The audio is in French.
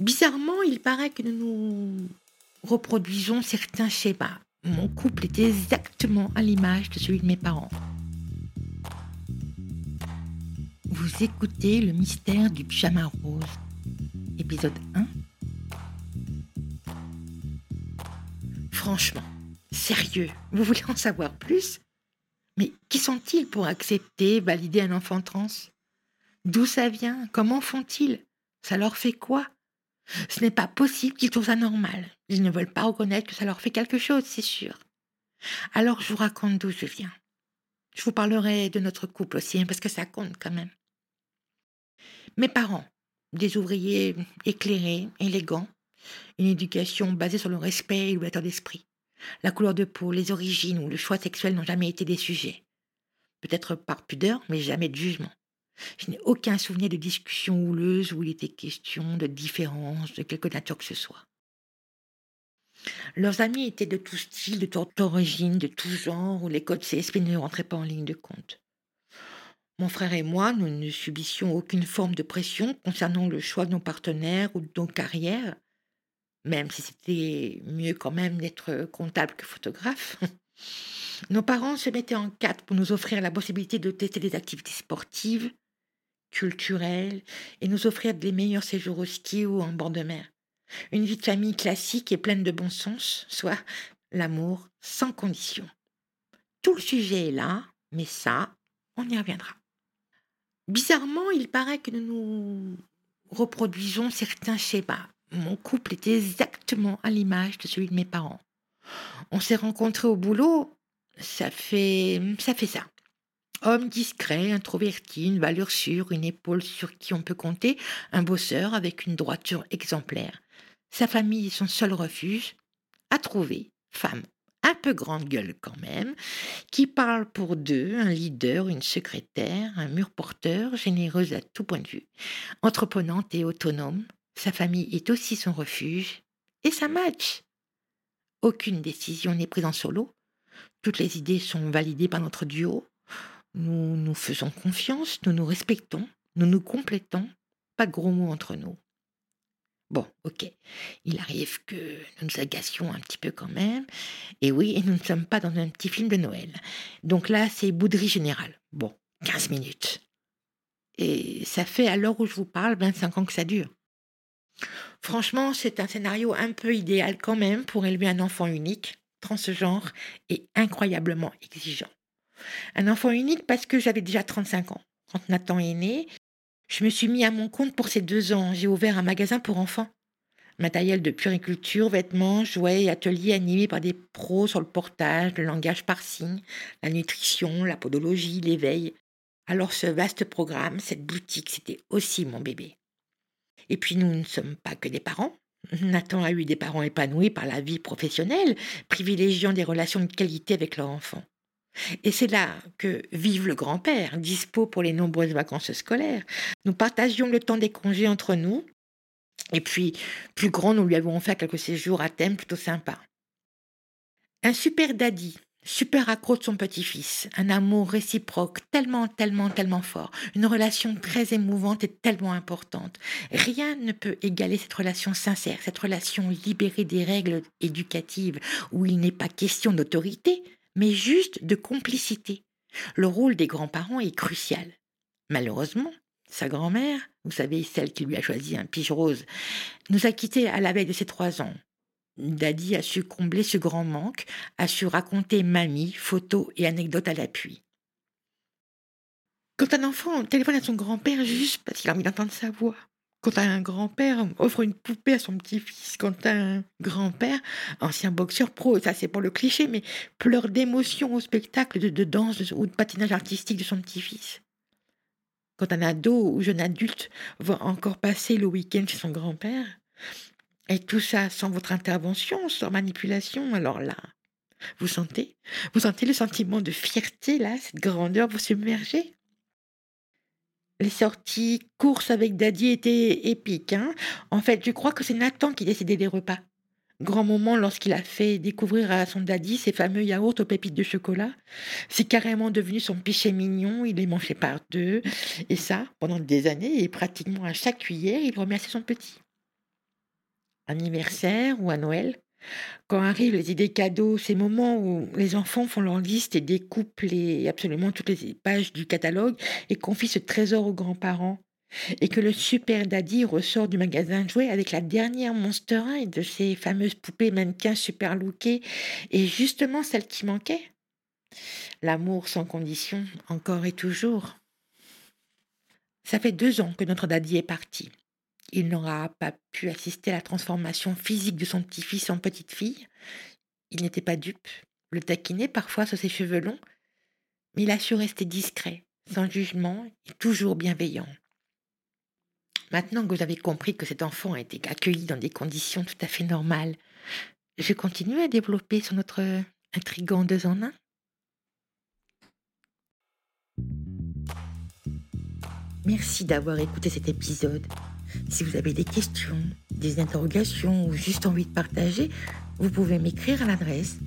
Bizarrement, il paraît que nous nous reproduisons certains schémas. Mon couple est exactement à l'image de celui de mes parents. Vous écoutez Le mystère du pyjama rose, épisode 1. Franchement, sérieux, vous voulez en savoir plus? Mais qui sont-ils pour accepter, valider un enfant trans? D'où ça vient? Comment font-ils? Ça leur fait quoi? Ce n'est pas possible qu'ils trouvent ça normal. Ils ne veulent pas reconnaître que ça leur fait quelque chose, c'est sûr. Alors je vous raconte d'où je viens. Je vous parlerai de notre couple aussi, hein, parce que ça compte quand même. Mes parents, des ouvriers éclairés, élégants, une éducation basée sur le respect et l'ouverture d'esprit. La couleur de peau, les origines ou le choix sexuel n'ont jamais été des sujets. Peut-être par pudeur, mais jamais de jugement. Je n'ai aucun souvenir de discussion houleuse où il était question de différence, de quelque nature que ce soit. Leurs amis étaient de tout style, de toute origine, de tout genre, où les codes CSP ne rentraient pas en ligne de compte. Mon frère et moi, nous ne subissions aucune forme de pression concernant le choix de nos partenaires ou de nos carrières, même si c'était mieux quand même d'être comptable que photographe. Nos parents se mettaient en quatre pour nous offrir la possibilité de tester des activités sportives, culturelle et nous offrir des meilleurs séjours au ski ou en bord de mer. Une vie de famille classique et pleine de bon sens, soit l'amour sans condition. Tout le sujet est là, mais ça, on y reviendra. Bizarrement, il paraît que nous nous reproduisons certains schémas. Mon couple est exactement à l'image de celui de mes parents. On s'est rencontrés au boulot, ça fait ça fait ça. Homme discret, introverti, une valeur sûre, une épaule sur qui on peut compter, un bosseur avec une droiture exemplaire. Sa famille est son seul refuge. À trouver, femme, un peu grande gueule quand même, qui parle pour deux, un leader, une secrétaire, un mur porteur, généreuse à tout point de vue, entreprenante et autonome. Sa famille est aussi son refuge. Et ça match. Aucune décision n'est prise en solo. Toutes les idées sont validées par notre duo. Nous nous faisons confiance, nous nous respectons, nous nous complétons, pas gros mots entre nous. Bon, ok, il arrive que nous nous agacions un petit peu quand même, et oui, nous ne sommes pas dans un petit film de Noël. Donc là, c'est bouderie générale. Bon, 15 minutes. Et ça fait à l'heure où je vous parle 25 ans que ça dure. Franchement, c'est un scénario un peu idéal quand même pour élever un enfant unique, transgenre et incroyablement exigeant. Un enfant unique parce que j'avais déjà 35 ans. Quand Nathan est né, je me suis mis à mon compte pour ces deux ans. J'ai ouvert un magasin pour enfants. Matériel de puriculture, vêtements, jouets et ateliers animés par des pros sur le portage, le langage par signe, la nutrition, la podologie, l'éveil. Alors ce vaste programme, cette boutique, c'était aussi mon bébé. Et puis nous ne sommes pas que des parents. Nathan a eu des parents épanouis par la vie professionnelle, privilégiant des relations de qualité avec leurs enfants. Et c'est là que vive le grand-père, dispo pour les nombreuses vacances scolaires. Nous partagions le temps des congés entre nous. Et puis, plus grand, nous lui avons fait quelques séjours à thème plutôt sympas. Un super daddy, super accro de son petit-fils, un amour réciproque tellement, tellement, tellement fort, une relation très émouvante et tellement importante. Rien ne peut égaler cette relation sincère, cette relation libérée des règles éducatives où il n'est pas question d'autorité, mais juste de complicité. Le rôle des grands-parents est crucial. Malheureusement, sa grand-mère, vous savez, celle qui lui a choisi un pige rose, nous a quittés à la veille de ses trois ans. Daddy a su combler ce grand manque, a su raconter mamie, photos et anecdotes à l'appui. Quand un enfant téléphone à son grand-père juste parce qu'il a envie d'entendre sa voix, quand un grand-père offre une poupée à son petit-fils, quand un grand-père, ancien boxeur pro, ça c'est pour le cliché, mais pleure d'émotion au spectacle de, danse ou de patinage artistique de son petit-fils. Quand un ado ou jeune adulte va encore passer le week-end chez son grand-père, et tout ça sans votre intervention, sans manipulation, alors là, vous sentez Vous sentez le sentiment de fierté, là, cette grandeur vous submerger les sorties courses avec Daddy étaient épiques. Hein. en fait, je crois que c'est Nathan qui décidait des repas. Grand moment lorsqu'il a fait découvrir à son daddy ces fameux yaourts aux pépites de chocolat. C'est carrément devenu son péché mignon, il les mangeait par deux. Et ça, pendant des années, et pratiquement à chaque cuillère, il remerciait son petit. anniversaire ou à Noël. Quand arrivent les idées cadeaux, ces moments où les enfants font leur liste et découpent absolument toutes les pages du catalogue et confient ce trésor aux grands-parents, et que le super daddy ressort du magasin de jouets avec la dernière Monster High de ces fameuses poupées mannequins super lookées et justement celle qui manquait. L'amour sans condition, encore et toujours. Ça fait deux ans que notre daddy est parti. Il n'aura pas pu assister à la transformation physique de son petit-fils en petite fille. Il n'était pas dupe, le taquinait parfois sur ses cheveux longs, mais il a su rester discret, sans jugement et toujours bienveillant. Maintenant que vous avez compris que cet enfant a été accueilli dans des conditions tout à fait normales, je continue à développer sur notre intrigant deux en un. Merci d'avoir écouté cet épisode. Si vous avez des questions, des interrogations ou juste envie de partager, vous pouvez m'écrire à l'adresse